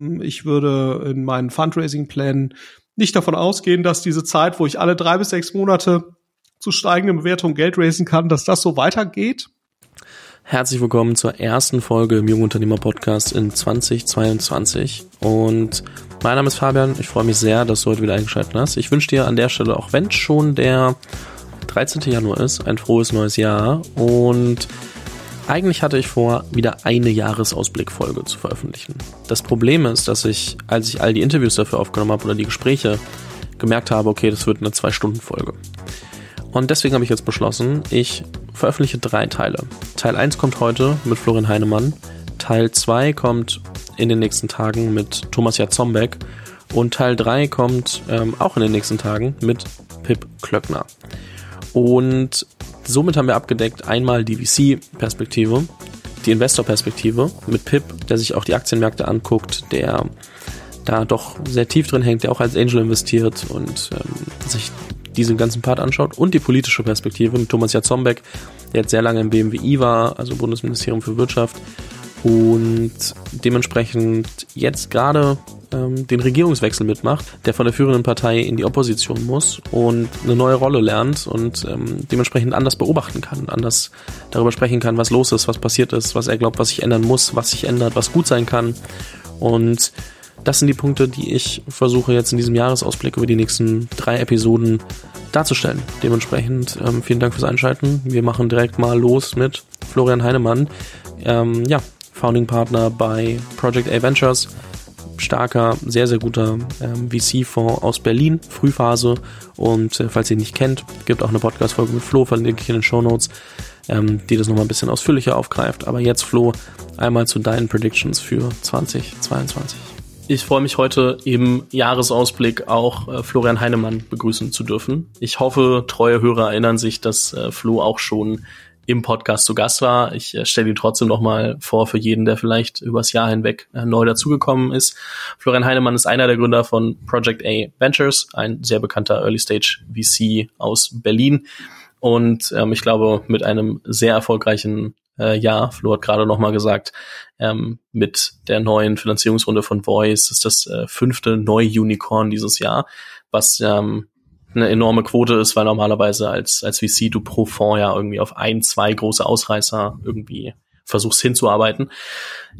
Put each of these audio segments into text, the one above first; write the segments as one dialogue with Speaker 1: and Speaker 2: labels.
Speaker 1: Ich würde in meinen Fundraising-Plänen nicht davon ausgehen, dass diese Zeit, wo ich alle drei bis sechs Monate zu steigenden Bewertungen Geld raisen kann, dass das so weitergeht.
Speaker 2: Herzlich willkommen zur ersten Folge im Jungunternehmer Podcast in 2022. Und mein Name ist Fabian. Ich freue mich sehr, dass du heute wieder eingeschaltet hast. Ich wünsche dir an der Stelle, auch wenn schon der 13. Januar ist, ein frohes neues Jahr. Und eigentlich hatte ich vor, wieder eine Jahresausblickfolge zu veröffentlichen. Das Problem ist, dass ich, als ich all die Interviews dafür aufgenommen habe oder die Gespräche, gemerkt habe, okay, das wird eine Zwei-Stunden-Folge. Und deswegen habe ich jetzt beschlossen, ich veröffentliche drei Teile. Teil 1 kommt heute mit Florian Heinemann. Teil 2 kommt in den nächsten Tagen mit Thomas Jatzombeck. Und Teil 3 kommt ähm, auch in den nächsten Tagen mit Pip Klöckner. Und somit haben wir abgedeckt einmal die VC-Perspektive, die Investor-Perspektive mit Pip, der sich auch die Aktienmärkte anguckt, der da doch sehr tief drin hängt, der auch als Angel investiert und ähm, sich diesen ganzen Part anschaut. Und die politische Perspektive mit Thomas Jatzombeck, der jetzt sehr lange im BMWI war, also Bundesministerium für Wirtschaft und dementsprechend jetzt gerade ähm, den Regierungswechsel mitmacht, der von der führenden Partei in die Opposition muss und eine neue Rolle lernt und ähm, dementsprechend anders beobachten kann, anders darüber sprechen kann, was los ist, was passiert ist, was er glaubt, was sich ändern muss, was sich ändert, was gut sein kann. Und das sind die Punkte, die ich versuche jetzt in diesem Jahresausblick über die nächsten drei Episoden darzustellen. Dementsprechend ähm, vielen Dank fürs Einschalten. Wir machen direkt mal los mit Florian Heinemann. Ähm, ja, Founding Partner bei Project A Ventures. Starker, sehr, sehr guter ähm, VC-Fonds aus Berlin, Frühphase. Und äh, falls ihr ihn nicht kennt, gibt auch eine Podcast-Folge mit Flo, verlinke ich in den Show Notes, ähm, die das nochmal ein bisschen ausführlicher aufgreift. Aber jetzt, Flo, einmal zu deinen Predictions für 2022.
Speaker 3: Ich freue mich heute im Jahresausblick auch äh, Florian Heinemann begrüßen zu dürfen. Ich hoffe, treue Hörer erinnern sich, dass äh, Flo auch schon im Podcast zu Gast war. Ich äh, stelle ihn trotzdem noch mal vor für jeden, der vielleicht übers Jahr hinweg äh, neu dazugekommen ist. Florian Heinemann ist einer der Gründer von Project A Ventures, ein sehr bekannter Early Stage VC aus Berlin. Und ähm, ich glaube, mit einem sehr erfolgreichen äh, Jahr, Flo hat gerade noch mal gesagt, ähm, mit der neuen Finanzierungsrunde von Voice ist das äh, fünfte Neu-Unicorn dieses Jahr, was ähm, eine enorme Quote ist, weil normalerweise als, als VC du pro Fonds ja irgendwie auf ein, zwei große Ausreißer irgendwie versuchst hinzuarbeiten.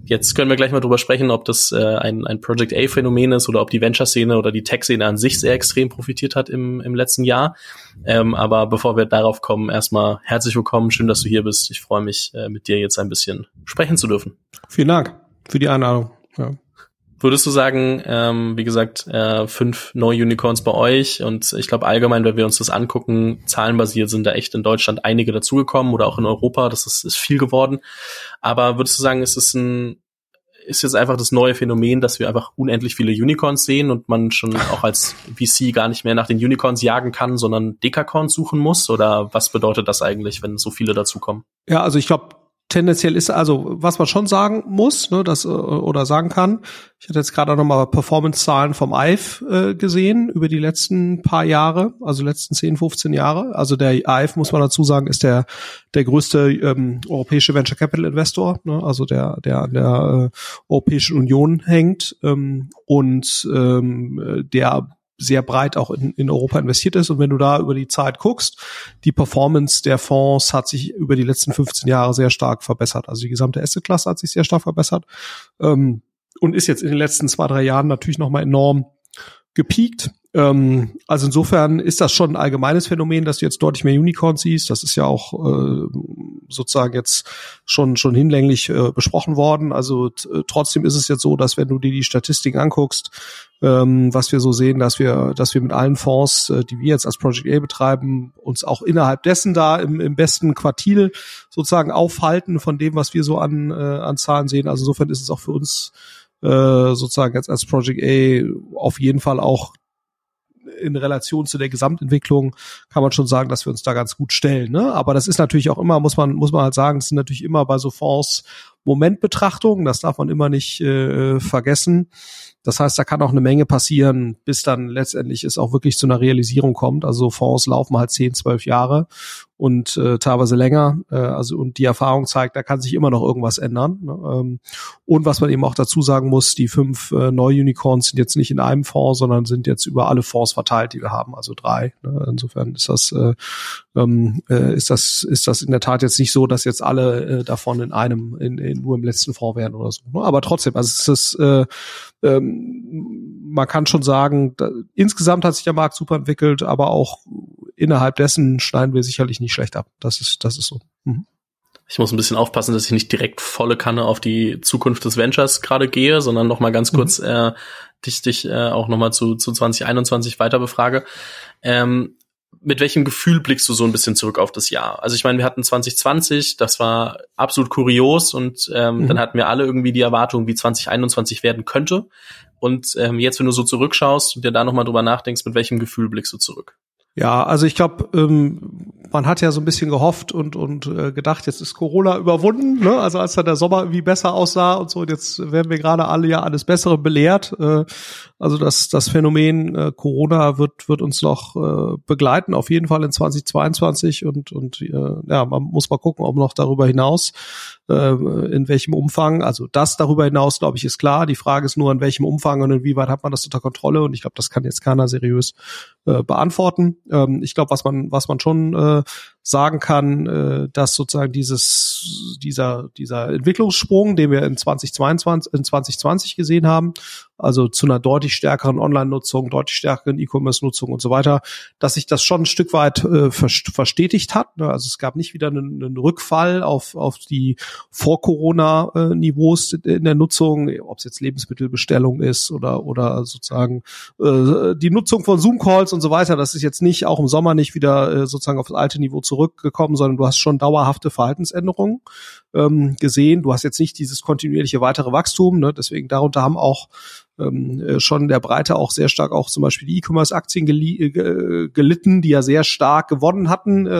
Speaker 3: Jetzt können wir gleich mal drüber sprechen, ob das äh, ein, ein Project A-Phänomen ist oder ob die Venture-Szene oder die Tech-Szene an sich sehr extrem profitiert hat im, im letzten Jahr. Ähm, aber bevor wir darauf kommen, erstmal herzlich willkommen, schön, dass du hier bist. Ich freue mich, äh, mit dir jetzt ein bisschen sprechen zu dürfen.
Speaker 1: Vielen Dank für die Einladung. Ja.
Speaker 3: Würdest du sagen, ähm, wie gesagt, äh, fünf neue Unicorns bei euch und ich glaube allgemein, wenn wir uns das angucken, zahlenbasiert sind da echt in Deutschland einige dazugekommen oder auch in Europa, das ist, ist viel geworden. Aber würdest du sagen, ist es ein, ist jetzt einfach das neue Phänomen, dass wir einfach unendlich viele Unicorns sehen und man schon auch als VC gar nicht mehr nach den Unicorns jagen kann, sondern Dekacorns suchen muss? Oder was bedeutet das eigentlich, wenn so viele dazukommen?
Speaker 1: Ja, also ich glaube, tendenziell ist also, was man schon sagen muss, ne, das äh, oder sagen kann. Ich hatte jetzt gerade noch mal Performance-Zahlen vom IVE äh, gesehen über die letzten paar Jahre, also letzten 10, 15 Jahre. Also der IVE, muss man dazu sagen, ist der der größte ähm, europäische Venture Capital Investor, ne, also der der an der äh, Europäischen Union hängt ähm, und ähm, der sehr breit auch in, in Europa investiert ist. Und wenn du da über die Zeit guckst, die Performance der Fonds hat sich über die letzten 15 Jahre sehr stark verbessert. Also die gesamte Asset-Klasse hat sich sehr stark verbessert ähm, und ist jetzt in den letzten zwei, drei Jahren natürlich nochmal enorm gepiekt. Ähm, also insofern ist das schon ein allgemeines Phänomen, dass du jetzt deutlich mehr Unicorns siehst. Das ist ja auch äh, sozusagen jetzt schon schon hinlänglich äh, besprochen worden. Also trotzdem ist es jetzt so, dass wenn du dir die Statistiken anguckst, ähm, was wir so sehen, dass wir dass wir mit allen Fonds, äh, die wir jetzt als Project A betreiben, uns auch innerhalb dessen da im, im besten Quartil sozusagen aufhalten von dem, was wir so an äh, an Zahlen sehen. Also insofern ist es auch für uns äh, sozusagen jetzt als Project A auf jeden Fall auch in Relation zu der Gesamtentwicklung kann man schon sagen, dass wir uns da ganz gut stellen. Ne? Aber das ist natürlich auch immer, muss man, muss man halt sagen, es sind natürlich immer bei so Fonds Momentbetrachtung, das darf man immer nicht äh, vergessen. Das heißt, da kann auch eine Menge passieren, bis dann letztendlich es auch wirklich zu einer Realisierung kommt. Also Fonds laufen halt 10, 12 Jahre und äh, teilweise länger. Äh, also und die Erfahrung zeigt, da kann sich immer noch irgendwas ändern. Ne? Ähm, und was man eben auch dazu sagen muss, die fünf äh, Neu-Unicorns sind jetzt nicht in einem Fonds, sondern sind jetzt über alle Fonds verteilt, die wir haben, also drei. Ne? Insofern ist das äh, ähm, äh, ist das ist das in der Tat jetzt nicht so, dass jetzt alle äh, davon in einem in, in, nur im letzten Fonds wären oder so. Ne? Aber trotzdem, also es ist äh, ähm, man kann schon sagen, da, insgesamt hat sich der Markt super entwickelt, aber auch innerhalb dessen schneiden wir sicherlich nicht schlecht ab. Das ist, das ist so. Mhm.
Speaker 3: Ich muss ein bisschen aufpassen, dass ich nicht direkt volle Kanne auf die Zukunft des Ventures gerade gehe, sondern noch mal ganz kurz mhm. äh, dich, dich äh, auch noch mal zu, zu 2021 weiter befrage. Ähm, mit welchem Gefühl blickst du so ein bisschen zurück auf das Jahr? Also ich meine, wir hatten 2020, das war absolut kurios und ähm, mhm. dann hatten wir alle irgendwie die Erwartung, wie 2021 werden könnte. Und ähm, jetzt, wenn du so zurückschaust und dir da nochmal drüber nachdenkst, mit welchem Gefühl blickst du zurück?
Speaker 1: Ja, also ich glaube, ähm, man hat ja so ein bisschen gehofft und und äh, gedacht, jetzt ist Corona überwunden. Ne? Also als dann der Sommer irgendwie besser aussah und so, und jetzt werden wir gerade alle ja alles Bessere belehrt. Äh, also das das Phänomen äh, Corona wird wird uns noch äh, begleiten, auf jeden Fall in 2022 und und äh, ja, man muss mal gucken, ob noch darüber hinaus in welchem Umfang. Also das darüber hinaus, glaube ich, ist klar. Die Frage ist nur, in welchem Umfang und inwieweit hat man das unter Kontrolle. Und ich glaube, das kann jetzt keiner seriös äh, beantworten. Ähm, ich glaube, was man, was man schon äh, sagen kann, äh, dass sozusagen dieses, dieser, dieser Entwicklungssprung, den wir in 2022, in 2020 gesehen haben, also zu einer deutlich stärkeren Online-Nutzung, deutlich stärkeren E-Commerce-Nutzung und so weiter, dass sich das schon ein Stück weit äh, verstetigt hat. Ne? Also es gab nicht wieder einen, einen Rückfall auf, auf die Vor-Corona-Niveaus in der Nutzung, ob es jetzt Lebensmittelbestellung ist oder, oder sozusagen äh, die Nutzung von Zoom-Calls und so weiter. Das ist jetzt nicht, auch im Sommer nicht wieder äh, sozusagen auf das alte Niveau zurückgekommen, sondern du hast schon dauerhafte Verhaltensänderungen ähm, gesehen. Du hast jetzt nicht dieses kontinuierliche weitere Wachstum. Ne? Deswegen darunter haben auch ähm, äh, schon der Breite auch sehr stark auch zum Beispiel die E-Commerce-Aktien äh, gelitten, die ja sehr stark gewonnen hatten, äh,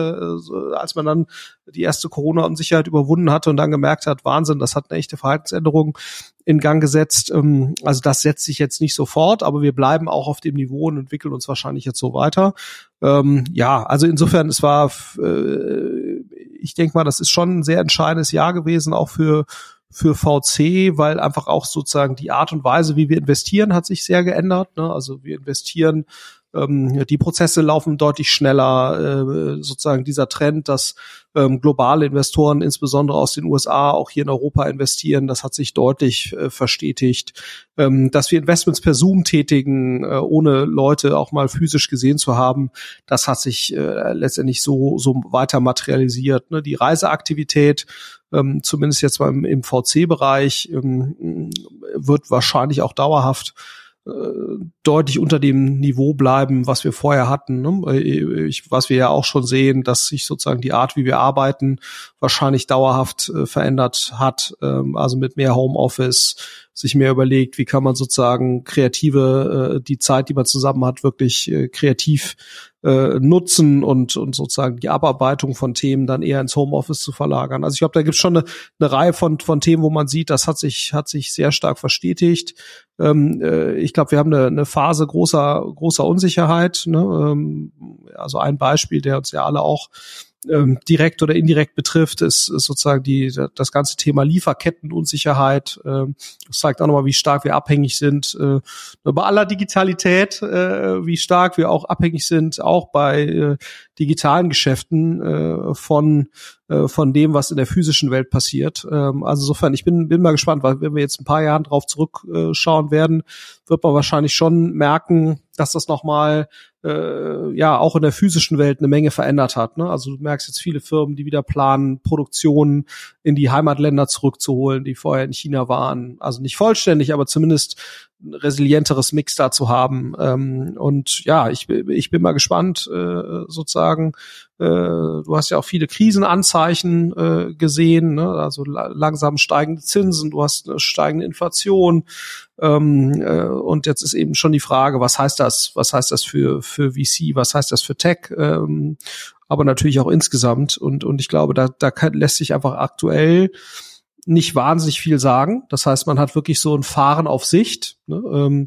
Speaker 1: als man dann die erste Corona-Unsicherheit überwunden hatte und dann gemerkt hat, Wahnsinn, das hat eine echte Verhaltensänderung in Gang gesetzt. Ähm, also das setzt sich jetzt nicht sofort, aber wir bleiben auch auf dem Niveau und entwickeln uns wahrscheinlich jetzt so weiter. Ähm, ja, also insofern, es war, äh, ich denke mal, das ist schon ein sehr entscheidendes Jahr gewesen, auch für für VC, weil einfach auch sozusagen die Art und Weise, wie wir investieren, hat sich sehr geändert. Ne? Also wir investieren ähm, die Prozesse laufen deutlich schneller. Äh, sozusagen dieser Trend, dass ähm, globale Investoren, insbesondere aus den USA, auch hier in Europa investieren, das hat sich deutlich äh, verstetigt. Ähm, dass wir Investments per Zoom tätigen, äh, ohne Leute auch mal physisch gesehen zu haben, das hat sich äh, letztendlich so, so weiter materialisiert. Ne? Die Reiseaktivität ähm, zumindest jetzt mal im, im VC-Bereich, ähm, wird wahrscheinlich auch dauerhaft deutlich unter dem Niveau bleiben, was wir vorher hatten. Ne? Ich, was wir ja auch schon sehen, dass sich sozusagen die Art, wie wir arbeiten, wahrscheinlich dauerhaft äh, verändert hat. Ähm, also mit mehr Homeoffice, sich mehr überlegt, wie kann man sozusagen kreative, äh, die Zeit, die man zusammen hat, wirklich äh, kreativ äh, nutzen und, und sozusagen die Abarbeitung von Themen dann eher ins Homeoffice zu verlagern. Also ich glaube, da gibt es schon eine, eine Reihe von, von Themen, wo man sieht, das hat sich, hat sich sehr stark verstetigt. Ähm, äh, ich glaube, wir haben eine, eine Phase großer, großer Unsicherheit. Ne? Ähm, also ein Beispiel, der uns ja alle auch ähm, direkt oder indirekt betrifft, ist, ist sozusagen die, das ganze Thema Lieferkettenunsicherheit. Ähm, das zeigt auch nochmal, wie stark wir abhängig sind äh, bei aller Digitalität, äh, wie stark wir auch abhängig sind, auch bei äh, digitalen Geschäften äh, von äh, von dem, was in der physischen Welt passiert. Ähm, also insofern, ich bin, bin mal gespannt, weil wenn wir jetzt ein paar Jahren drauf zurückschauen werden, wird man wahrscheinlich schon merken, dass das nochmal äh, ja auch in der physischen Welt eine Menge verändert hat. Ne? Also du merkst jetzt viele Firmen, die wieder planen, Produktionen in die Heimatländer zurückzuholen, die vorher in China waren. Also nicht vollständig, aber zumindest ein resilienteres Mix da zu haben. Ähm, und ja, ich, ich bin mal gespannt, äh, sozusagen. Äh, du hast ja auch viele Krisenanzeichen äh, gesehen, ne? also la langsam steigende Zinsen, du hast eine steigende Inflation. Ähm, äh, und jetzt ist eben schon die Frage, was heißt das? Was heißt das für, für VC? Was heißt das für Tech? Ähm, aber natürlich auch insgesamt. Und, und ich glaube, da, da kann, lässt sich einfach aktuell nicht wahnsinnig viel sagen. Das heißt, man hat wirklich so ein Fahren auf Sicht. Ne? Ähm,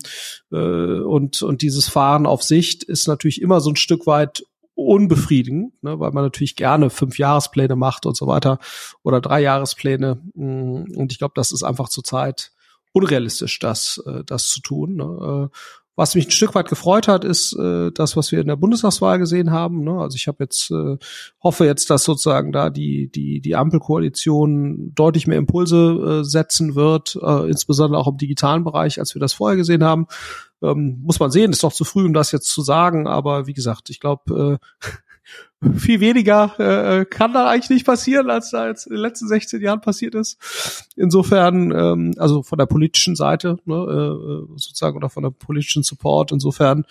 Speaker 1: äh, und, und dieses Fahren auf Sicht ist natürlich immer so ein Stück weit unbefriedigend, ne, weil man natürlich gerne fünf Jahrespläne macht und so weiter oder drei Jahrespläne. Mm, und ich glaube, das ist einfach zurzeit unrealistisch, das, äh, das zu tun. Ne. Was mich ein Stück weit gefreut hat, ist äh, das, was wir in der Bundestagswahl gesehen haben. Ne? Also ich habe jetzt äh, hoffe jetzt, dass sozusagen da die die die Ampelkoalition deutlich mehr Impulse äh, setzen wird, äh, insbesondere auch im digitalen Bereich, als wir das vorher gesehen haben. Ähm, muss man sehen, ist noch zu früh, um das jetzt zu sagen, aber wie gesagt, ich glaube, äh, viel weniger äh, kann da eigentlich nicht passieren, als da jetzt in den letzten 16 Jahren passiert ist. Insofern, ähm, also von der politischen Seite, ne, äh, sozusagen, oder von der politischen Support, insofern,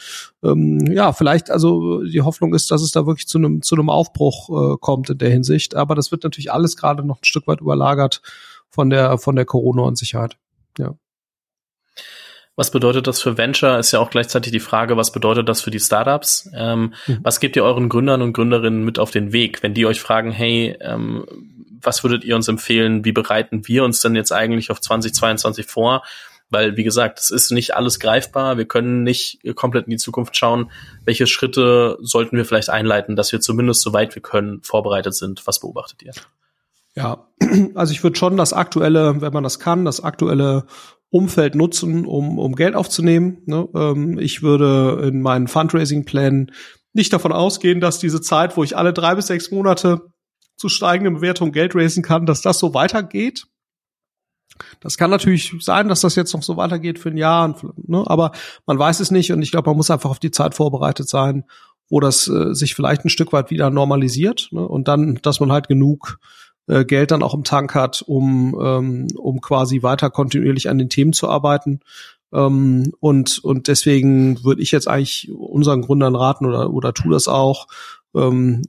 Speaker 1: ähm, ja, vielleicht, also die Hoffnung ist, dass es da wirklich zu einem zu einem Aufbruch äh, kommt in der Hinsicht. Aber das wird natürlich alles gerade noch ein Stück weit überlagert von der von der Corona-Unsicherheit. Ja.
Speaker 3: Was bedeutet das für Venture? Ist ja auch gleichzeitig die Frage, was bedeutet das für die Startups? Ähm, mhm. Was gebt ihr euren Gründern und Gründerinnen mit auf den Weg, wenn die euch fragen, hey, ähm, was würdet ihr uns empfehlen? Wie bereiten wir uns denn jetzt eigentlich auf 2022 vor? Weil, wie gesagt, es ist nicht alles greifbar. Wir können nicht komplett in die Zukunft schauen. Welche Schritte sollten wir vielleicht einleiten, dass wir zumindest soweit wir können vorbereitet sind? Was beobachtet ihr?
Speaker 1: Ja, also ich würde schon das aktuelle, wenn man das kann, das aktuelle Umfeld nutzen, um, um Geld aufzunehmen. Ne? Ähm, ich würde in meinen Fundraising-Plänen nicht davon ausgehen, dass diese Zeit, wo ich alle drei bis sechs Monate zu steigenden Bewertungen Geld raisen kann, dass das so weitergeht. Das kann natürlich sein, dass das jetzt noch so weitergeht für ein Jahr, ne? aber man weiß es nicht und ich glaube, man muss einfach auf die Zeit vorbereitet sein, wo das äh, sich vielleicht ein Stück weit wieder normalisiert ne? und dann, dass man halt genug äh, Geld dann auch im Tank hat, um, ähm, um quasi weiter kontinuierlich an den Themen zu arbeiten. Ähm, und, und deswegen würde ich jetzt eigentlich unseren Gründern raten oder, oder tu das auch, ähm,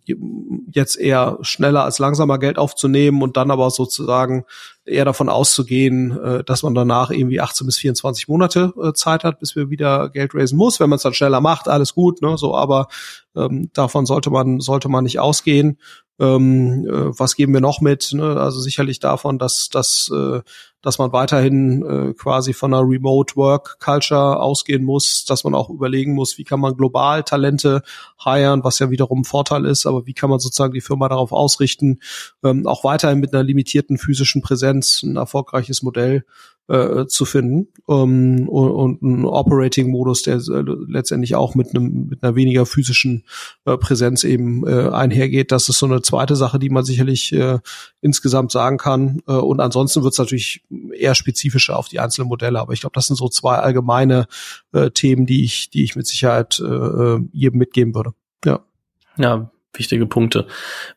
Speaker 1: jetzt eher schneller als langsamer Geld aufzunehmen und dann aber sozusagen eher davon auszugehen, äh, dass man danach irgendwie 18 bis 24 Monate äh, Zeit hat, bis wir wieder Geld raisen muss. Wenn man es dann schneller macht, alles gut, ne? So, aber ähm, davon sollte man sollte man nicht ausgehen. Ähm, äh, was geben wir noch mit? Ne? Also sicherlich davon, dass, dass, äh, dass man weiterhin äh, quasi von einer Remote Work Culture ausgehen muss, dass man auch überlegen muss, wie kann man global Talente hiren, was ja wiederum ein Vorteil ist, aber wie kann man sozusagen die Firma darauf ausrichten, ähm, auch weiterhin mit einer limitierten physischen Präsenz ein erfolgreiches Modell äh, zu finden ähm, und, und ein Operating-Modus, der äh, letztendlich auch mit einem mit einer weniger physischen äh, Präsenz eben äh, einhergeht. Das ist so eine zweite Sache, die man sicherlich äh, insgesamt sagen kann. Äh, und ansonsten wird es natürlich eher spezifischer auf die einzelnen Modelle. Aber ich glaube, das sind so zwei allgemeine äh, Themen, die ich die ich mit Sicherheit äh, äh jedem mitgeben würde. Ja.
Speaker 3: Ja, wichtige Punkte.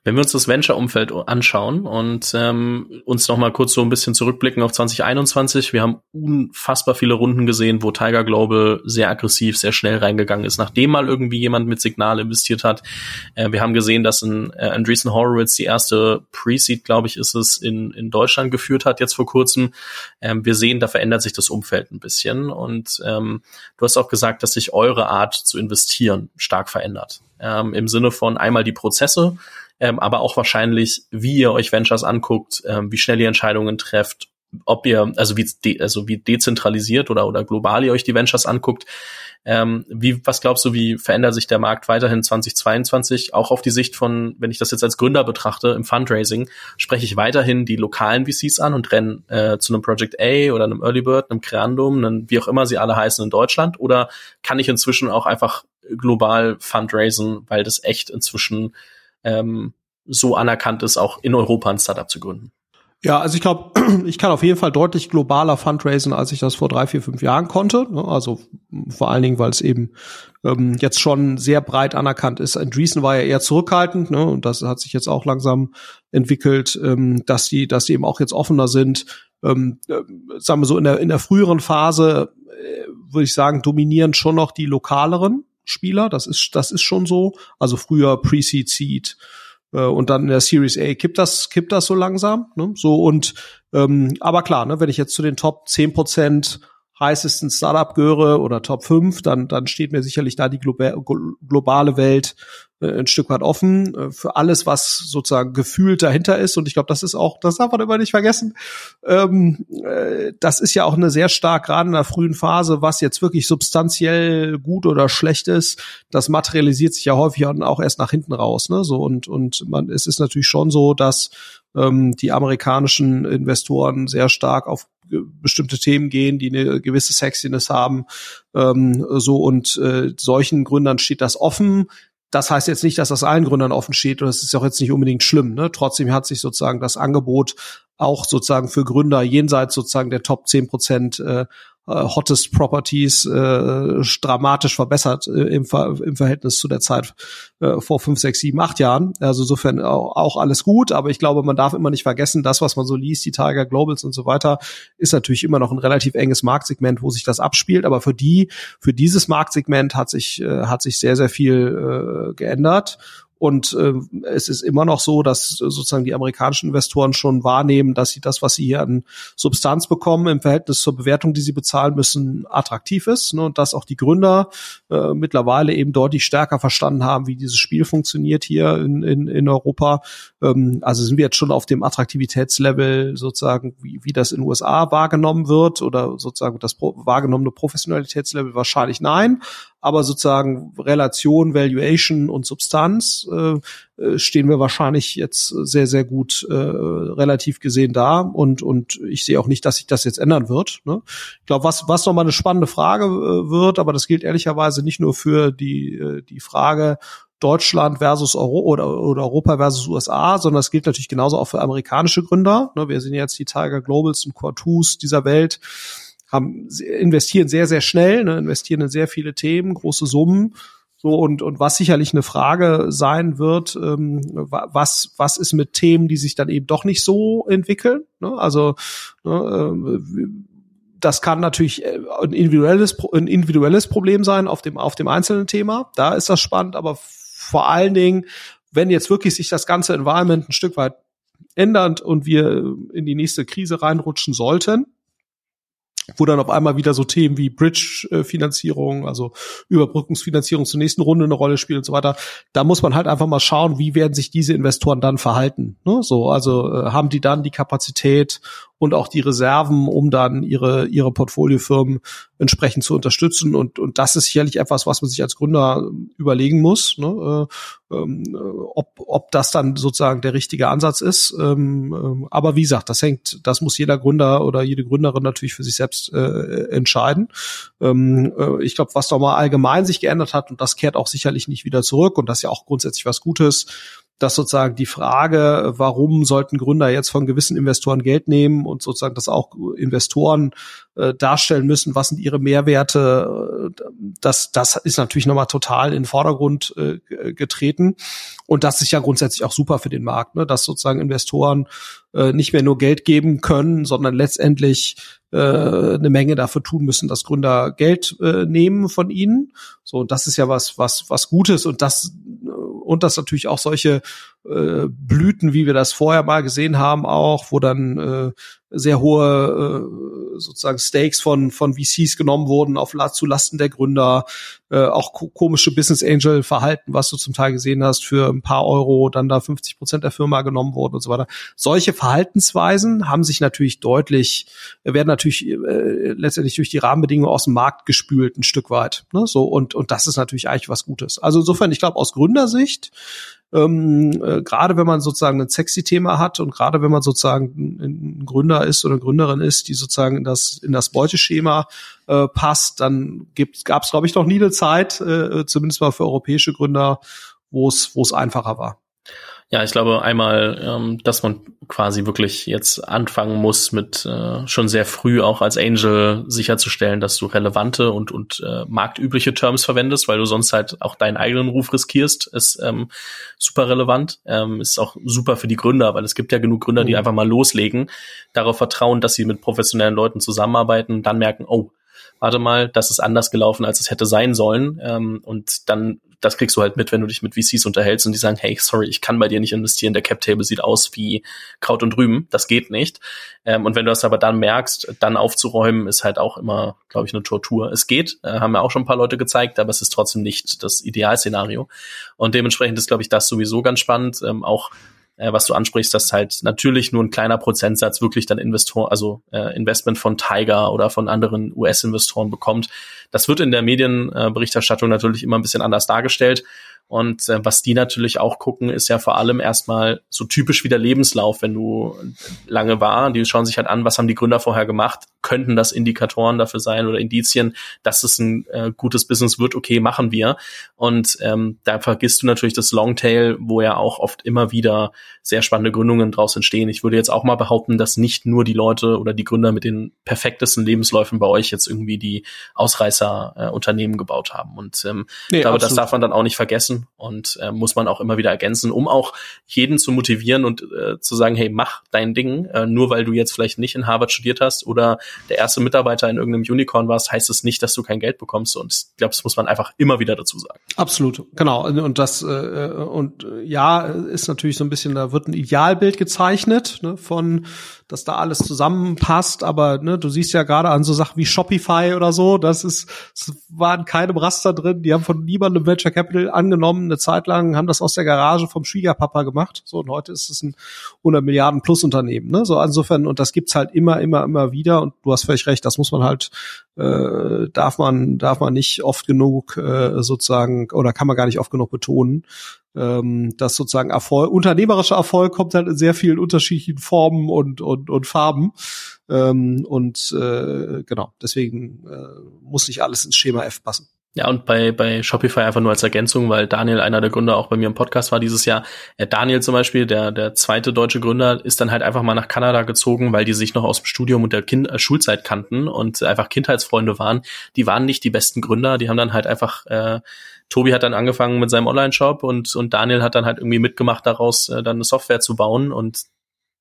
Speaker 3: Wenn wir uns das Venture-Umfeld anschauen und ähm, uns noch mal kurz so ein bisschen zurückblicken auf 2021, wir haben unfassbar viele Runden gesehen, wo Tiger Global sehr aggressiv, sehr schnell reingegangen ist, nachdem mal irgendwie jemand mit Signal investiert hat. Äh, wir haben gesehen, dass ein äh, Andreessen Horowitz die erste Pre-Seed, glaube ich, ist es, in, in Deutschland geführt hat, jetzt vor kurzem. Ähm, wir sehen, da verändert sich das Umfeld ein bisschen und ähm, du hast auch gesagt, dass sich eure Art zu investieren stark verändert ähm, im Sinne von einmal die Prozesse, ähm, aber auch wahrscheinlich, wie ihr euch Ventures anguckt, ähm, wie schnell ihr Entscheidungen trefft, ob ihr, also wie, de, also wie dezentralisiert oder, oder global ihr euch die Ventures anguckt. Ähm, wie, was glaubst du, wie verändert sich der Markt weiterhin 2022? Auch auf die Sicht von, wenn ich das jetzt als Gründer betrachte, im Fundraising, spreche ich weiterhin die lokalen VCs an und renne äh, zu einem Project A oder einem Early Bird, einem Creandum, einem, wie auch immer sie alle heißen in Deutschland? Oder kann ich inzwischen auch einfach global fundraisen, weil das echt inzwischen ähm, so anerkannt ist, auch in Europa ein Startup zu gründen?
Speaker 1: Ja, also ich glaube, ich kann auf jeden Fall deutlich globaler fundraisen, als ich das vor drei, vier, fünf Jahren konnte. Ne? Also vor allen Dingen, weil es eben ähm, jetzt schon sehr breit anerkannt ist. Andreessen war ja eher zurückhaltend, ne? und das hat sich jetzt auch langsam entwickelt, ähm, dass die, dass die eben auch jetzt offener sind. Ähm, äh, sagen wir so in der in der früheren Phase äh, würde ich sagen, dominieren schon noch die lokaleren Spieler. Das ist das ist schon so. Also früher Pre-Seed, Seed. Äh, und dann in der Series A kippt das, kippt das so langsam. Ne? So und ähm, aber klar, ne, wenn ich jetzt zu den Top 10% heißesten Startup gehöre oder Top 5, dann, dann steht mir sicherlich da die globa globale Welt ein Stück weit offen äh, für alles, was sozusagen gefühlt dahinter ist. Und ich glaube, das ist auch, das darf man immer nicht vergessen. Ähm, äh, das ist ja auch eine sehr stark, gerade in der frühen Phase, was jetzt wirklich substanziell gut oder schlecht ist, das materialisiert sich ja häufig auch erst nach hinten raus. Ne? So und und man, es ist natürlich schon so, dass ähm, die amerikanischen Investoren sehr stark auf bestimmte Themen gehen, die eine gewisse Sexiness haben. Ähm, so und äh, solchen Gründern steht das offen. Das heißt jetzt nicht, dass das allen Gründern offen steht und das ist auch jetzt nicht unbedingt schlimm. Ne? Trotzdem hat sich sozusagen das Angebot auch sozusagen für Gründer jenseits sozusagen der Top 10 Prozent äh, äh, Hottest Properties äh, dramatisch verbessert äh, im, Ver im Verhältnis zu der Zeit äh, vor fünf, sechs, sieben, acht Jahren. Also insofern auch, auch alles gut, aber ich glaube, man darf immer nicht vergessen, das, was man so liest, die Tiger Globals und so weiter, ist natürlich immer noch ein relativ enges Marktsegment, wo sich das abspielt. Aber für die, für dieses Marktsegment hat sich, äh, hat sich sehr, sehr viel äh, geändert. Und äh, es ist immer noch so, dass sozusagen die amerikanischen Investoren schon wahrnehmen, dass sie das, was sie hier an Substanz bekommen, im Verhältnis zur Bewertung, die sie bezahlen müssen, attraktiv ist. Ne? Und dass auch die Gründer äh, mittlerweile eben deutlich stärker verstanden haben, wie dieses Spiel funktioniert hier in, in, in Europa. Ähm, also sind wir jetzt schon auf dem Attraktivitätslevel sozusagen, wie, wie das in den USA wahrgenommen wird oder sozusagen das pro, wahrgenommene Professionalitätslevel wahrscheinlich nein aber sozusagen Relation, Valuation und Substanz äh, äh, stehen wir wahrscheinlich jetzt sehr, sehr gut äh, relativ gesehen da und, und ich sehe auch nicht, dass sich das jetzt ändern wird. Ne? Ich glaube, was, was nochmal eine spannende Frage äh, wird, aber das gilt ehrlicherweise nicht nur für die, äh, die Frage, Deutschland versus Euro oder, oder Europa versus USA, sondern das gilt natürlich genauso auch für amerikanische Gründer. Ne? Wir sehen jetzt die Tiger Globals und Quartus dieser Welt haben, investieren sehr, sehr schnell, ne, investieren in sehr viele Themen, große Summen. So, und, und was sicherlich eine Frage sein wird, ähm, was, was ist mit Themen, die sich dann eben doch nicht so entwickeln? Ne? Also ne, äh, das kann natürlich äh, ein individuelles, ein individuelles Problem sein auf dem, auf dem einzelnen Thema. Da ist das spannend, aber vor allen Dingen, wenn jetzt wirklich sich das ganze Environment ein Stück weit ändert und wir in die nächste Krise reinrutschen sollten, wo dann auf einmal wieder so Themen wie Bridge-Finanzierung, also Überbrückungsfinanzierung zur nächsten Runde eine Rolle spielen und so weiter. Da muss man halt einfach mal schauen, wie werden sich diese Investoren dann verhalten. Ne? So, also äh, haben die dann die Kapazität und auch die Reserven, um dann ihre, ihre Portfoliofirmen entsprechend zu unterstützen. Und, und das ist sicherlich etwas, was man sich als Gründer überlegen muss, ne? äh, ähm, ob, ob das dann sozusagen der richtige Ansatz ist. Ähm, äh, aber wie gesagt, das hängt, das muss jeder Gründer oder jede Gründerin natürlich für sich selbst äh, entscheiden. Ähm, äh, ich glaube, was doch mal allgemein sich geändert hat, und das kehrt auch sicherlich nicht wieder zurück, und das ist ja auch grundsätzlich was Gutes, dass sozusagen die Frage, warum sollten Gründer jetzt von gewissen Investoren Geld nehmen und sozusagen das auch Investoren äh, darstellen müssen, was sind ihre Mehrwerte, äh, das, das ist natürlich nochmal total in den Vordergrund äh, getreten. Und das ist ja grundsätzlich auch super für den Markt, ne? dass sozusagen Investoren äh, nicht mehr nur Geld geben können, sondern letztendlich äh, eine Menge dafür tun müssen, dass Gründer Geld äh, nehmen von ihnen. So, und das ist ja was, was, was Gutes und das und dass natürlich auch solche äh, Blüten, wie wir das vorher mal gesehen haben, auch, wo dann äh, sehr hohe äh, sozusagen Stakes von von VCs genommen wurden auf zu Lasten der Gründer, äh, auch ko komische Business Angel Verhalten, was du zum Teil gesehen hast, für ein paar Euro dann da 50 Prozent der Firma genommen wurden und so weiter. Solche Verhaltensweisen haben sich natürlich deutlich, werden natürlich äh, letztendlich durch die Rahmenbedingungen aus dem Markt gespült ein Stück weit. Ne? So und und das ist natürlich eigentlich was Gutes. Also insofern, ich glaube aus Gründersicht ähm, äh, gerade wenn man sozusagen ein sexy Thema hat und gerade wenn man sozusagen ein Gründer ist oder Gründerin ist, die sozusagen in das in das Beuteschema äh, passt, dann gab es glaube ich noch nie eine Zeit, äh, zumindest mal für europäische Gründer, wo es einfacher war.
Speaker 3: Ja, ich glaube einmal, ähm, dass man quasi wirklich jetzt anfangen muss, mit äh, schon sehr früh auch als Angel sicherzustellen, dass du relevante und, und äh, marktübliche Terms verwendest, weil du sonst halt auch deinen eigenen Ruf riskierst, ist ähm, super relevant. Ähm, ist auch super für die Gründer, weil es gibt ja genug Gründer, die mhm. einfach mal loslegen, darauf vertrauen, dass sie mit professionellen Leuten zusammenarbeiten, dann merken, oh, warte mal, das ist anders gelaufen, als es hätte sein sollen. Ähm, und dann das kriegst du halt mit, wenn du dich mit VCs unterhältst und die sagen, hey, sorry, ich kann bei dir nicht investieren, der Cap-Table sieht aus wie Kraut und Rüben, das geht nicht. Ähm, und wenn du das aber dann merkst, dann aufzuräumen, ist halt auch immer, glaube ich, eine Tortur. Es geht, äh, haben ja auch schon ein paar Leute gezeigt, aber es ist trotzdem nicht das Idealszenario. Und dementsprechend ist, glaube ich, das sowieso ganz spannend, ähm, auch äh, was du ansprichst, dass halt natürlich nur ein kleiner Prozentsatz wirklich dann Investor, also äh, Investment von Tiger oder von anderen US-Investoren bekommt. Das wird in der Medienberichterstattung natürlich immer ein bisschen anders dargestellt. Und äh, was die natürlich auch gucken, ist ja vor allem erstmal so typisch wie der Lebenslauf, wenn du lange war. Die schauen sich halt an, was haben die Gründer vorher gemacht? Könnten das Indikatoren dafür sein oder Indizien, dass es ein äh, gutes Business wird? Okay, machen wir. Und ähm, da vergisst du natürlich das Longtail, wo ja auch oft immer wieder sehr spannende Gründungen draus entstehen. Ich würde jetzt auch mal behaupten, dass nicht nur die Leute oder die Gründer mit den perfektesten Lebensläufen bei euch jetzt irgendwie die Ausreißer-Unternehmen äh, gebaut haben. Und ähm, nee, ich glaube, absolut. das darf man dann auch nicht vergessen müssen und äh, muss man auch immer wieder ergänzen, um auch jeden zu motivieren und äh, zu sagen, hey, mach dein Ding. Äh, nur weil du jetzt vielleicht nicht in Harvard studiert hast oder der erste Mitarbeiter in irgendeinem Unicorn warst, heißt es nicht, dass du kein Geld bekommst. Und ich glaube, das muss man einfach immer wieder dazu sagen.
Speaker 1: Absolut, genau. Und das äh, und äh, ja, ist natürlich so ein bisschen, da wird ein Idealbild gezeichnet ne, von dass da alles zusammenpasst, aber ne, du siehst ja gerade an so Sachen wie Shopify oder so, das ist, es waren keine Raster drin, die haben von niemandem Venture Capital angenommen, eine Zeit lang haben das aus der Garage vom Schwiegerpapa gemacht, so und heute ist es ein 100 Milliarden Plus Unternehmen, ne, so insofern und das gibt's halt immer, immer, immer wieder. Und du hast völlig recht, das muss man halt, äh, darf man, darf man nicht oft genug äh, sozusagen oder kann man gar nicht oft genug betonen, ähm, dass sozusagen Erfolg, unternehmerischer Erfolg kommt halt in sehr vielen unterschiedlichen Formen und, und, und Farben. Ähm, und äh, genau, deswegen äh, muss nicht alles ins Schema F passen.
Speaker 3: Ja, und bei, bei Shopify einfach nur als Ergänzung, weil Daniel, einer der Gründer, auch bei mir im Podcast war dieses Jahr. Äh, Daniel zum Beispiel, der, der zweite deutsche Gründer, ist dann halt einfach mal nach Kanada gezogen, weil die sich noch aus dem Studium und der kind äh, Schulzeit kannten und einfach Kindheitsfreunde waren. Die waren nicht die besten Gründer, die haben dann halt einfach äh, Tobi hat dann angefangen mit seinem Online-Shop und, und Daniel hat dann halt irgendwie mitgemacht, daraus äh, dann eine Software zu bauen und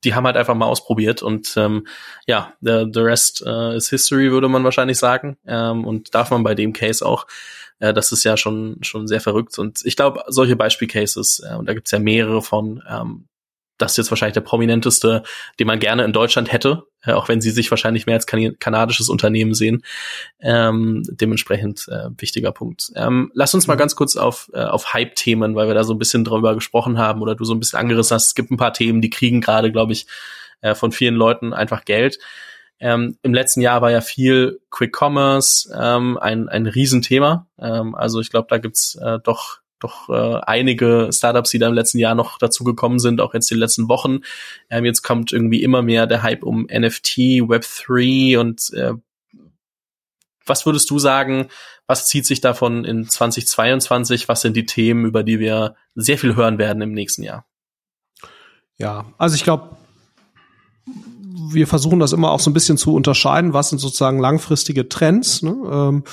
Speaker 3: die haben halt einfach mal ausprobiert und ähm, ja, the, the rest uh, is history, würde man wahrscheinlich sagen. Ähm, und darf man bei dem Case auch. Äh, das ist ja schon, schon sehr verrückt. Und ich glaube, solche Beispielcases, äh, und da gibt's ja mehrere von, ähm, das ist jetzt wahrscheinlich der prominenteste, den man gerne in Deutschland hätte, äh, auch wenn sie sich wahrscheinlich mehr als kan kanadisches Unternehmen sehen. Ähm, dementsprechend äh, wichtiger Punkt. Ähm, lass uns mal ganz kurz auf, äh, auf Hype-Themen, weil wir da so ein bisschen drüber gesprochen haben oder du so ein bisschen angerissen hast. Es gibt ein paar Themen, die kriegen gerade, glaube ich, äh, von vielen Leuten einfach Geld. Ähm, Im letzten Jahr war ja viel Quick Commerce ähm, ein, ein Riesenthema. Ähm, also ich glaube, da gibt's äh, doch doch äh, einige Startups, die da im letzten Jahr noch dazu sind, auch jetzt die letzten Wochen. Ähm, jetzt kommt irgendwie immer mehr der Hype um NFT, Web3 und äh, was würdest du sagen, was zieht sich davon in 2022? Was sind die Themen, über die wir sehr viel hören werden im nächsten Jahr?
Speaker 1: Ja, also ich glaube, wir versuchen das immer auch so ein bisschen zu unterscheiden, was sind sozusagen langfristige Trends ne? ähm,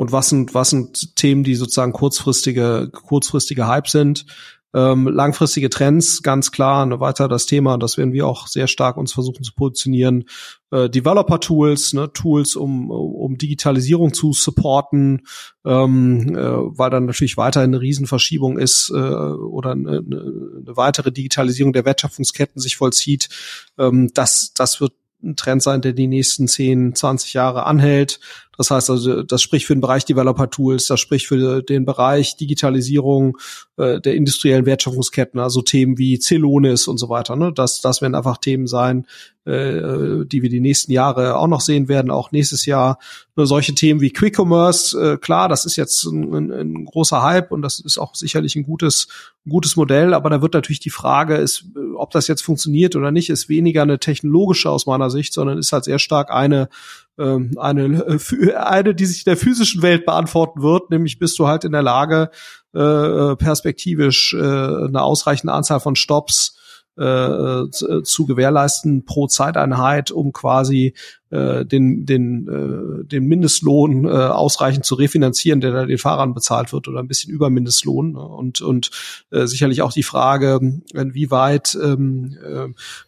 Speaker 1: und was sind, was sind Themen, die sozusagen kurzfristige, kurzfristige Hype sind. Ähm, langfristige Trends, ganz klar, ne, weiter das Thema, das werden wir auch sehr stark uns versuchen zu positionieren. Äh, Developer-Tools, ne, Tools, um, um Digitalisierung zu supporten, ähm, äh, weil dann natürlich weiterhin eine Riesenverschiebung ist äh, oder eine, eine weitere Digitalisierung der Wertschöpfungsketten sich vollzieht. Ähm, das, das wird ein Trend sein, der die nächsten 10, 20 Jahre anhält. Das heißt also, das spricht für den Bereich Developer Tools, das spricht für den Bereich Digitalisierung äh, der industriellen Wertschöpfungsketten, also Themen wie Celonis und so weiter. Ne? Das, das werden einfach Themen sein, äh, die wir die nächsten Jahre auch noch sehen werden, auch nächstes Jahr. Nur solche Themen wie Quick Commerce, äh, klar, das ist jetzt ein, ein, ein großer Hype und das ist auch sicherlich ein gutes, ein gutes Modell, aber da wird natürlich die Frage, ist, ob das jetzt funktioniert oder nicht, ist weniger eine technologische aus meiner Sicht, sondern ist halt sehr stark eine ähm, eine, äh, eine, die sich der physischen Welt beantworten wird, nämlich bist du halt in der Lage, äh, äh perspektivisch äh, eine ausreichende Anzahl von Stops äh, zu, zu gewährleisten pro Zeiteinheit, um quasi äh, den, den, äh, den Mindestlohn äh, ausreichend zu refinanzieren, der da den Fahrern bezahlt wird oder ein bisschen über Mindestlohn. Ne? Und, und äh, sicherlich auch die Frage, inwieweit ähm,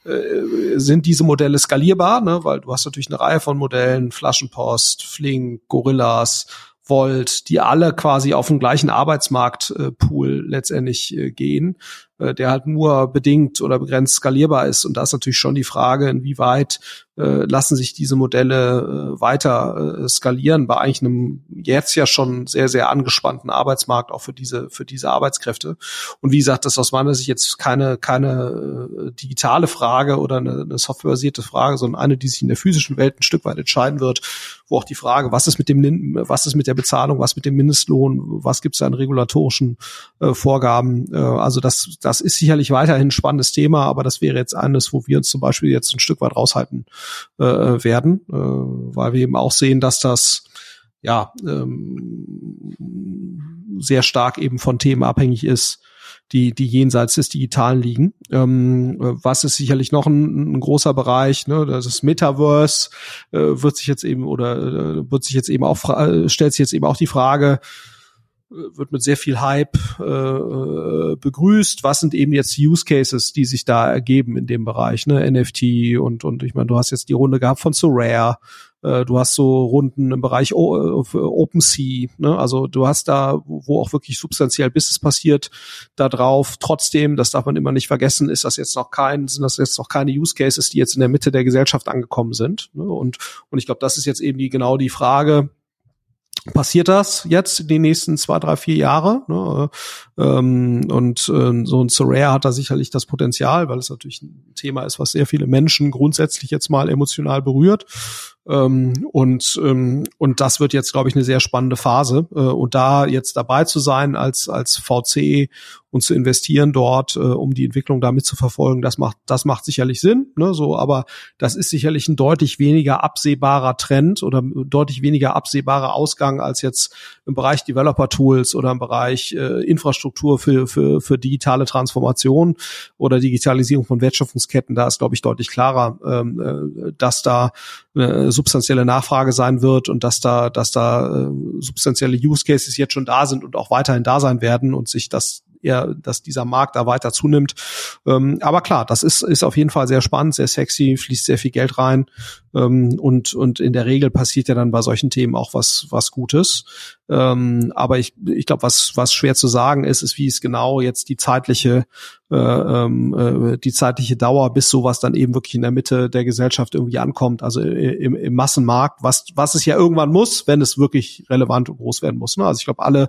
Speaker 1: äh, äh, sind diese Modelle skalierbar, ne? weil du hast natürlich eine Reihe von Modellen, Flaschenpost, Flink, Gorillas, wollt, die alle quasi auf den gleichen Arbeitsmarktpool letztendlich äh, gehen, äh, der halt nur bedingt oder begrenzt skalierbar ist. Und da ist natürlich schon die Frage, inwieweit äh, lassen sich diese Modelle äh, weiter äh, skalieren bei eigentlich einem jetzt ja schon sehr, sehr angespannten Arbeitsmarkt auch für diese, für diese Arbeitskräfte. Und wie gesagt, das ist aus meiner Sicht jetzt keine, keine äh, digitale Frage oder eine, eine softwarebasierte Frage, sondern eine, die sich in der physischen Welt ein Stück weit entscheiden wird, wo auch die Frage, was ist mit dem, was ist mit der Bezahlung, was mit dem Mindestlohn, was gibt es an regulatorischen äh, Vorgaben. Äh, also das, das ist sicherlich weiterhin ein spannendes Thema, aber das wäre jetzt eines, wo wir uns zum Beispiel jetzt ein Stück weit raushalten äh, werden, äh, weil wir eben auch sehen, dass das ja ähm, sehr stark eben von Themen abhängig ist, die, die jenseits des Digitalen liegen. Ähm, was ist sicherlich noch ein, ein großer Bereich, ne? Das ist Metaverse äh, wird sich jetzt eben oder äh, wird sich jetzt eben auch stellt sich jetzt eben auch die Frage, äh, wird mit sehr viel Hype äh, äh, begrüßt. Was sind eben jetzt Use Cases, die sich da ergeben in dem Bereich, ne? NFT und und ich meine, du hast jetzt die Runde gehabt von Sorare, äh, du hast so Runden im Bereich äh, OpenSea, ne? also du hast da, wo auch wirklich substanziell Business passiert, da drauf. Trotzdem, das darf man immer nicht vergessen, ist das jetzt noch kein, sind das jetzt noch keine Use Cases, die jetzt in der Mitte der Gesellschaft angekommen sind. Ne? Und und ich glaube, das ist jetzt eben die genau die Frage passiert das jetzt die nächsten zwei, drei, vier Jahre. Ne? Ähm, und äh, so ein Sorare hat da sicherlich das Potenzial, weil es natürlich ein Thema ist, was sehr viele Menschen grundsätzlich jetzt mal emotional berührt. Ähm, und, ähm, und das wird jetzt, glaube ich, eine sehr spannende Phase. Äh, und da jetzt dabei zu sein als, als VC und zu investieren dort, äh, um die Entwicklung damit zu verfolgen, das macht, das macht sicherlich Sinn. Ne, so, aber das ist sicherlich ein deutlich weniger absehbarer Trend oder deutlich weniger absehbarer Ausgang als jetzt im Bereich Developer Tools oder im Bereich äh, Infrastruktur für, für, für digitale Transformation oder Digitalisierung von Wertschöpfungsketten. Da ist, glaube ich, deutlich klarer, ähm, äh, dass da eine substanzielle Nachfrage sein wird und dass da, dass da äh, substanzielle Use Cases jetzt schon da sind und auch weiterhin da sein werden und sich das eher, dass dieser Markt da weiter zunimmt. Ähm, aber klar, das ist, ist auf jeden Fall sehr spannend, sehr sexy, fließt sehr viel Geld rein. Ähm, und, und in der Regel passiert ja dann bei solchen Themen auch was, was Gutes. Ähm, aber ich, ich glaube, was, was schwer zu sagen ist, ist, wie es genau jetzt die zeitliche, äh, ähm, äh, die zeitliche Dauer, bis sowas dann eben wirklich in der Mitte der Gesellschaft irgendwie ankommt, also im, im Massenmarkt, was, was es ja irgendwann muss, wenn es wirklich relevant und groß werden muss. Ne? Also ich glaube, alle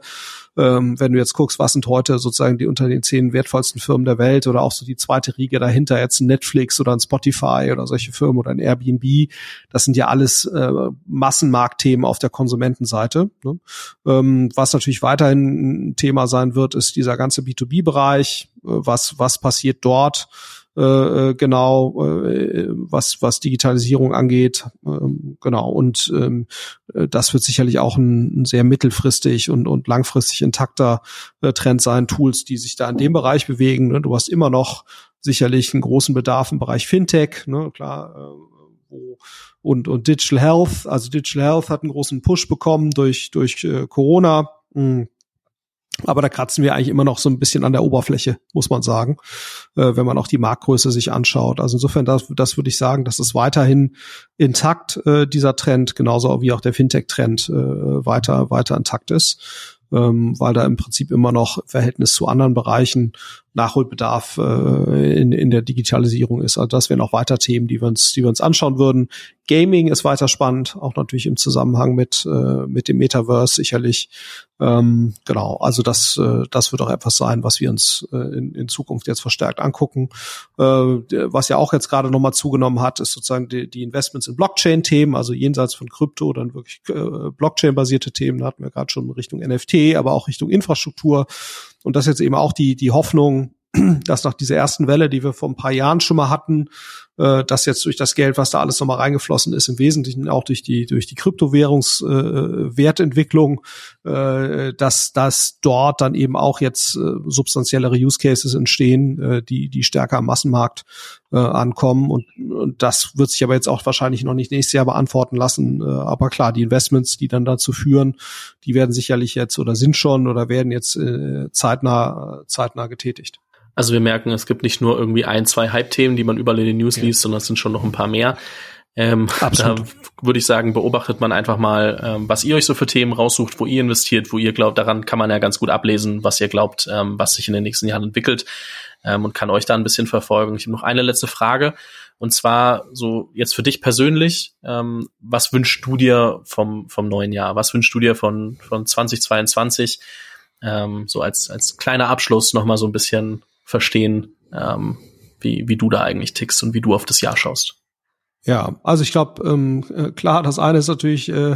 Speaker 1: ähm, wenn du jetzt guckst, was sind heute sozusagen die unter den zehn wertvollsten Firmen der Welt oder auch so die zweite Riege dahinter, jetzt ein Netflix oder ein Spotify oder solche Firmen oder ein Airbnb, das sind ja alles äh, Massenmarktthemen auf der Konsumentenseite. Ne? Ähm, was natürlich weiterhin ein Thema sein wird, ist dieser ganze B2B-Bereich, äh, was, was passiert dort äh, äh, genau, äh, was, was Digitalisierung angeht. Ähm, genau. Und ähm, äh, das wird sicherlich auch ein, ein sehr mittelfristig und, und langfristig intakter äh, Trend sein. Tools, die sich da in dem Bereich bewegen. Ne? Du hast immer noch sicherlich einen großen Bedarf im Bereich Fintech, ne? klar, äh, und, und Digital Health. Also Digital Health hat einen großen Push bekommen durch, durch äh, Corona. Mhm aber da kratzen wir eigentlich immer noch so ein bisschen an der Oberfläche, muss man sagen, äh, wenn man auch die Marktgröße sich anschaut. Also insofern, das, das würde ich sagen, dass es weiterhin intakt, äh, dieser Trend, genauso wie auch der Fintech-Trend äh, weiter, weiter intakt ist, ähm, weil da im Prinzip immer noch Verhältnis zu anderen Bereichen Nachholbedarf äh, in, in der Digitalisierung ist. Also das wären auch weiter Themen, die wir uns, die wir uns anschauen würden. Gaming ist weiter spannend, auch natürlich im Zusammenhang mit äh, mit dem Metaverse sicherlich. Ähm, genau, also das äh, das wird auch etwas sein, was wir uns äh, in, in Zukunft jetzt verstärkt angucken. Äh, was ja auch jetzt gerade nochmal zugenommen hat, ist sozusagen die, die Investments in Blockchain-Themen, also jenseits von Krypto, dann wirklich äh, Blockchain-basierte Themen. Da hatten wir gerade schon Richtung NFT, aber auch Richtung Infrastruktur. Und das ist jetzt eben auch die, die Hoffnung, dass nach dieser ersten Welle, die wir vor ein paar Jahren schon mal hatten, äh, dass jetzt durch das Geld, was da alles nochmal reingeflossen ist, im Wesentlichen auch durch die durch die Kryptowährungswertentwicklung, äh, äh, dass dass dort dann eben auch jetzt äh, substanziellere Use Cases entstehen, äh, die die stärker am Massenmarkt äh, ankommen und, und das wird sich aber jetzt auch wahrscheinlich noch nicht nächstes Jahr beantworten lassen. Äh, aber klar, die Investments, die dann dazu führen, die werden sicherlich jetzt oder sind schon oder werden jetzt äh, zeitnah zeitnah getätigt.
Speaker 3: Also wir merken, es gibt nicht nur irgendwie ein, zwei Hype-Themen, die man überall in den News ja. liest, sondern es sind schon noch ein paar mehr. Ähm, da würde ich sagen, beobachtet man einfach mal, ähm, was ihr euch so für Themen raussucht, wo ihr investiert, wo ihr glaubt, daran kann man ja ganz gut ablesen, was ihr glaubt, ähm, was sich in den nächsten Jahren entwickelt ähm, und kann euch da ein bisschen verfolgen. Ich habe noch eine letzte Frage und zwar so jetzt für dich persönlich, ähm, was wünschst du dir vom, vom neuen Jahr? Was wünschst du dir von, von 2022? Ähm, so als, als kleiner Abschluss nochmal so ein bisschen verstehen, ähm, wie, wie du da eigentlich tickst und wie du auf das Jahr schaust.
Speaker 1: Ja, also ich glaube, ähm, äh, klar, das eine ist natürlich äh,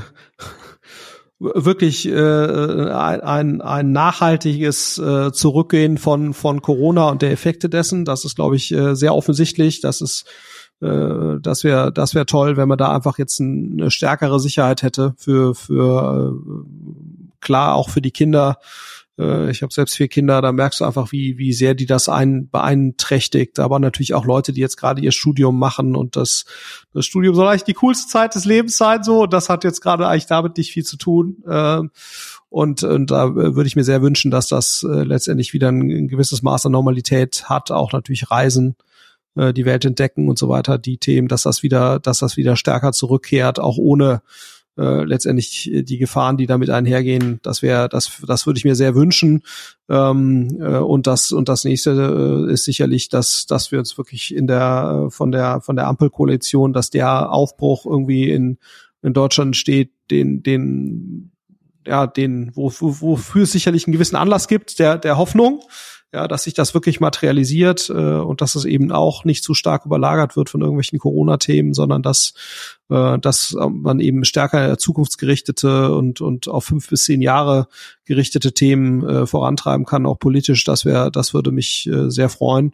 Speaker 1: wirklich äh, ein, ein nachhaltiges äh, Zurückgehen von, von Corona und der Effekte dessen. Das ist, glaube ich, äh, sehr offensichtlich. Das ist äh, das wäre das wäre toll, wenn man da einfach jetzt eine stärkere Sicherheit hätte für für äh, klar auch für die Kinder äh, ich habe selbst vier Kinder, da merkst du einfach, wie, wie sehr die das ein, beeinträchtigt. Aber natürlich auch Leute, die jetzt gerade ihr Studium machen und das, das Studium soll eigentlich die coolste Zeit des Lebens sein, so. Das hat jetzt gerade eigentlich damit nicht viel zu tun. Äh, und, und da würde ich mir sehr wünschen, dass das äh, letztendlich wieder ein, ein gewisses Maß an Normalität hat, auch natürlich Reisen die Welt entdecken und so weiter, die Themen, dass das wieder, dass das wieder stärker zurückkehrt, auch ohne äh, letztendlich die Gefahren, die damit einhergehen, das wäre, das, das würde ich mir sehr wünschen. Ähm, äh, und das und das nächste äh, ist sicherlich, dass, dass wir uns wirklich in der äh, von der von der Ampelkoalition, dass der Aufbruch irgendwie in in Deutschland steht, den den ja den wo, wo, wofür es sicherlich einen gewissen Anlass gibt, der der Hoffnung ja, dass sich das wirklich materialisiert äh, und dass es eben auch nicht zu stark überlagert wird von irgendwelchen Corona-Themen, sondern dass, äh, dass man eben stärker zukunftsgerichtete und, und auf fünf bis zehn Jahre gerichtete Themen äh, vorantreiben kann, auch politisch. Das wäre, das würde mich äh, sehr freuen.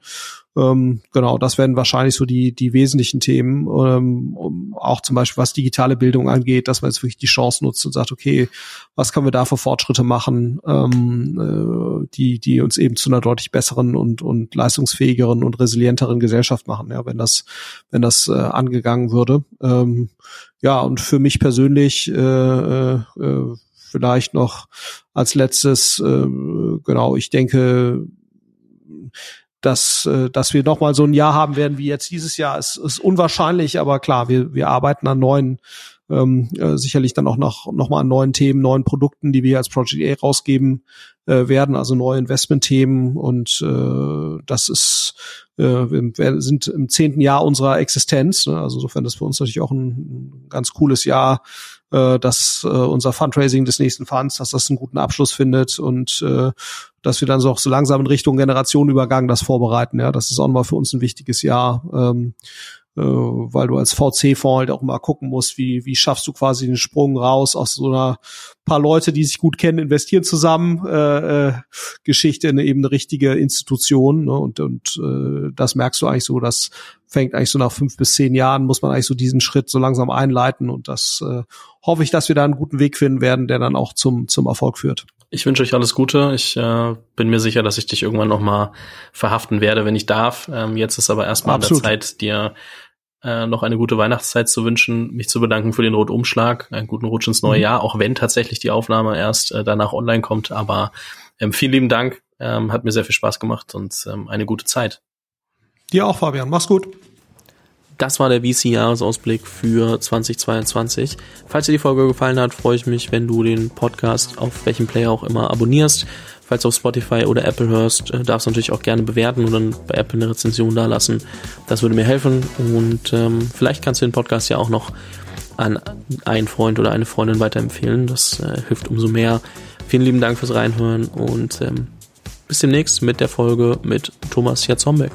Speaker 1: Ähm, genau, das werden wahrscheinlich so die, die wesentlichen Themen, ähm, um, auch zum Beispiel was digitale Bildung angeht, dass man jetzt wirklich die Chance nutzt und sagt, okay, was können wir da für Fortschritte machen, ähm, äh, die, die uns eben zu einer deutlich besseren und, und leistungsfähigeren und resilienteren Gesellschaft machen, ja, wenn das, wenn das äh, angegangen würde. Ähm, ja, und für mich persönlich äh, äh, vielleicht noch als letztes, äh, genau, ich denke, dass, äh, dass wir nochmal so ein Jahr haben werden wie jetzt. Dieses Jahr, ist, ist unwahrscheinlich, aber klar, wir, wir arbeiten an neuen, ähm, äh, sicherlich dann auch noch, noch mal an neuen Themen, neuen Produkten, die wir als Project A rausgeben äh, werden, also neue Investmentthemen und äh, das ist, äh, wir sind im zehnten Jahr unserer Existenz, ne? also insofern ist für uns natürlich auch ein, ein ganz cooles Jahr, äh, dass äh, unser Fundraising des nächsten Funds, dass das einen guten Abschluss findet und äh, dass wir dann so auch so langsam in Richtung Generationenübergang das vorbereiten. Ja, das ist auch mal für uns ein wichtiges Jahr. Ähm, äh, weil du als VC-Fonds halt auch mal gucken musst, wie, wie schaffst du quasi den Sprung raus aus so einer paar Leute, die sich gut kennen, investieren zusammen, äh, äh, Geschichte in eben eine richtige Institution. Ne? Und, und äh, das merkst du eigentlich so, das fängt eigentlich so nach fünf bis zehn Jahren, muss man eigentlich so diesen Schritt so langsam einleiten. Und das äh, hoffe ich, dass wir da einen guten Weg finden werden, der dann auch zum, zum Erfolg führt.
Speaker 3: Ich wünsche euch alles Gute. Ich äh, bin mir sicher, dass ich dich irgendwann noch mal verhaften werde, wenn ich darf. Ähm, jetzt ist aber erstmal an der Zeit, dir äh, noch eine gute Weihnachtszeit zu wünschen, mich zu bedanken für den Rotumschlag, einen guten Rutsch ins neue mhm. Jahr, auch wenn tatsächlich die Aufnahme erst äh, danach online kommt. Aber ähm, vielen lieben Dank, ähm, hat mir sehr viel Spaß gemacht und ähm, eine gute Zeit.
Speaker 1: Dir auch, Fabian. Mach's gut.
Speaker 2: Das war der VC-Jahresausblick für 2022. Falls dir die Folge gefallen hat, freue ich mich, wenn du den Podcast auf welchem Player auch immer abonnierst. Falls du auf Spotify oder Apple hörst, äh, darfst du natürlich auch gerne bewerten und dann bei Apple eine Rezension da lassen. Das würde mir helfen und ähm, vielleicht kannst du den Podcast ja auch noch an einen Freund oder eine Freundin weiterempfehlen. Das äh, hilft umso mehr. Vielen lieben Dank fürs Reinhören und ähm, bis demnächst mit der Folge mit Thomas Jatzombeck.